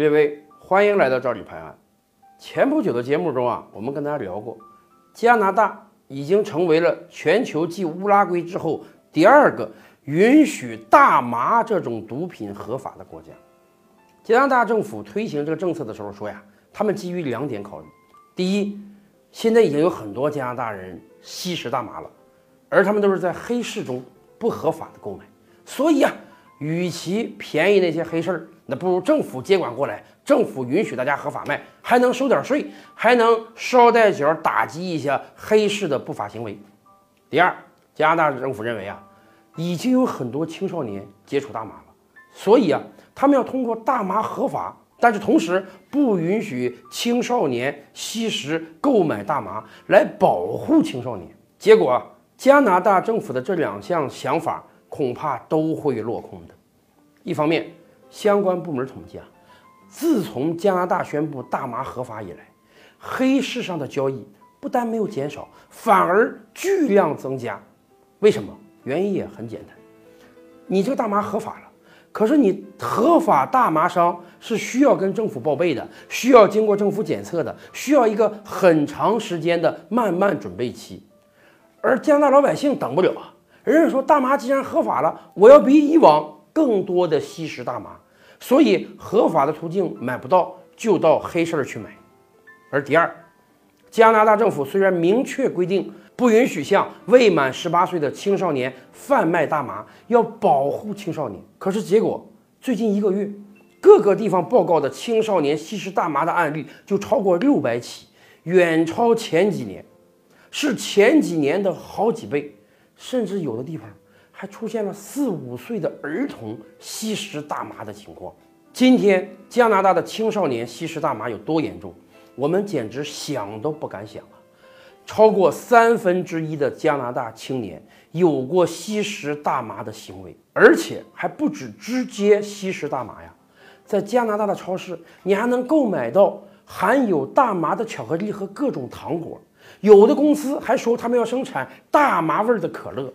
列位，欢迎来到这里拍案。前不久的节目中啊，我们跟大家聊过，加拿大已经成为了全球继乌拉圭之后第二个允许大麻这种毒品合法的国家。加拿大政府推行这个政策的时候说呀，他们基于两点考虑：第一，现在已经有很多加拿大人吸食大麻了，而他们都是在黑市中不合法的购买，所以啊，与其便宜那些黑市儿，那不如政府接管过来，政府允许大家合法卖，还能收点税，还能捎带脚打击一下黑市的不法行为。第二，加拿大政府认为啊，已经有很多青少年接触大麻了，所以啊，他们要通过大麻合法，但是同时不允许青少年吸食、购买大麻，来保护青少年。结果，加拿大政府的这两项想法恐怕都会落空的。一方面，相关部门统计啊，自从加拿大宣布大麻合法以来，黑市上的交易不但没有减少，反而巨量增加。为什么？原因也很简单，你这个大麻合法了，可是你合法大麻商是需要跟政府报备的，需要经过政府检测的，需要一个很长时间的慢慢准备期，而加拿大老百姓等不了啊！人家说大麻既然合法了，我要比以往更多的吸食大麻，所以合法的途径买不到，就到黑市去买。而第二，加拿大政府虽然明确规定不允许向未满十八岁的青少年贩卖大麻，要保护青少年，可是结果最近一个月，各个地方报告的青少年吸食大麻的案例就超过六百起，远超前几年，是前几年的好几倍，甚至有的地方还出现了四五岁的儿童吸食大麻的情况。今天加拿大的青少年吸食大麻有多严重，我们简直想都不敢想啊！超过三分之一的加拿大青年有过吸食大麻的行为，而且还不止直接吸食大麻呀，在加拿大的超市，你还能购买到含有大麻的巧克力和各种糖果。有的公司还说他们要生产大麻味儿的可乐，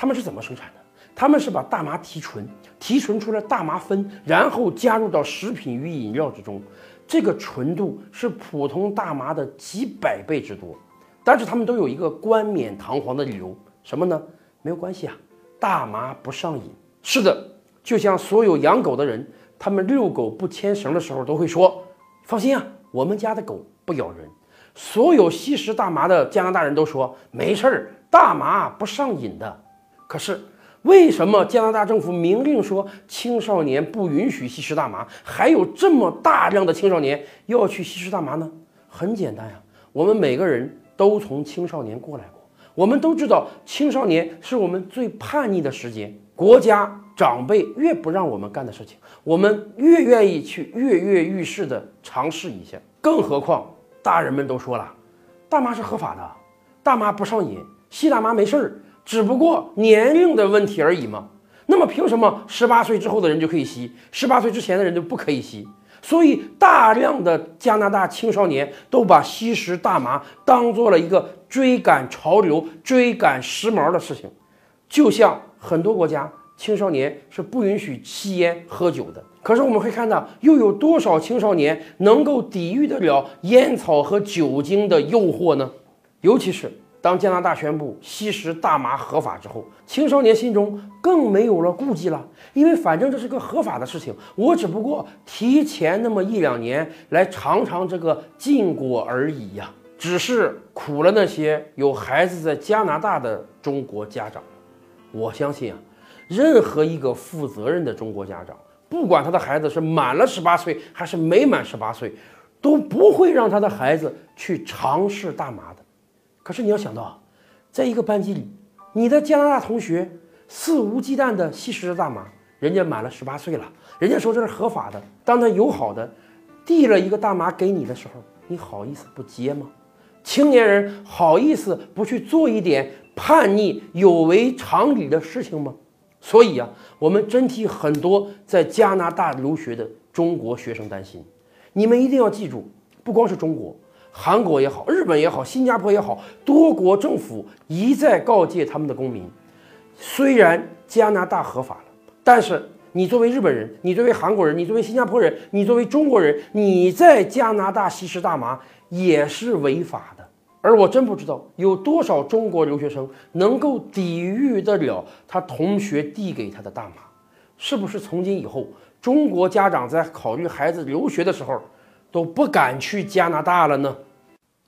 他们是怎么生产的？他们是把大麻提纯，提纯出来大麻酚，然后加入到食品与饮料之中，这个纯度是普通大麻的几百倍之多。但是他们都有一个冠冕堂皇的理由，什么呢？没有关系啊，大麻不上瘾。是的，就像所有养狗的人，他们遛狗不牵绳的时候都会说：“放心啊，我们家的狗不咬人。”所有吸食大麻的加拿大人都说：“没事儿，大麻不上瘾的。”可是为什么加拿大政府明令说青少年不允许吸食大麻，还有这么大量的青少年要去吸食大麻呢？很简单呀，我们每个人都从青少年过来过，我们都知道青少年是我们最叛逆的时间，国家长辈越不让我们干的事情，我们越愿意去跃跃欲试的尝试一下。更何况大人们都说了，大麻是合法的，大麻不上瘾，吸大麻没事儿。只不过年龄的问题而已嘛。那么凭什么十八岁之后的人就可以吸，十八岁之前的人就不可以吸？所以大量的加拿大青少年都把吸食大麻当做了一个追赶潮流、追赶时髦的事情，就像很多国家青少年是不允许吸烟、喝酒的。可是我们会看到，又有多少青少年能够抵御得了烟草和酒精的诱惑呢？尤其是。当加拿大宣布吸食大麻合法之后，青少年心中更没有了顾忌了，因为反正这是个合法的事情，我只不过提前那么一两年来尝尝这个禁果而已呀。只是苦了那些有孩子在加拿大的中国家长。我相信啊，任何一个负责任的中国家长，不管他的孩子是满了十八岁还是没满十八岁，都不会让他的孩子去尝试大麻的。可是你要想到，在一个班级里，你的加拿大同学肆无忌惮地吸食着大麻，人家满了十八岁了，人家说这是合法的。当他友好的递了一个大麻给你的时候，你好意思不接吗？青年人好意思不去做一点叛逆、有违常理的事情吗？所以啊，我们真替很多在加拿大留学的中国学生担心。你们一定要记住，不光是中国。韩国也好，日本也好，新加坡也好，多国政府一再告诫他们的公民：虽然加拿大合法了，但是你作为日本人，你作为韩国人，你作为新加坡人，你作为中国人，你在加拿大吸食大麻也是违法的。而我真不知道有多少中国留学生能够抵御得了他同学递给他的大麻。是不是从今以后，中国家长在考虑孩子留学的时候，都不敢去加拿大了呢？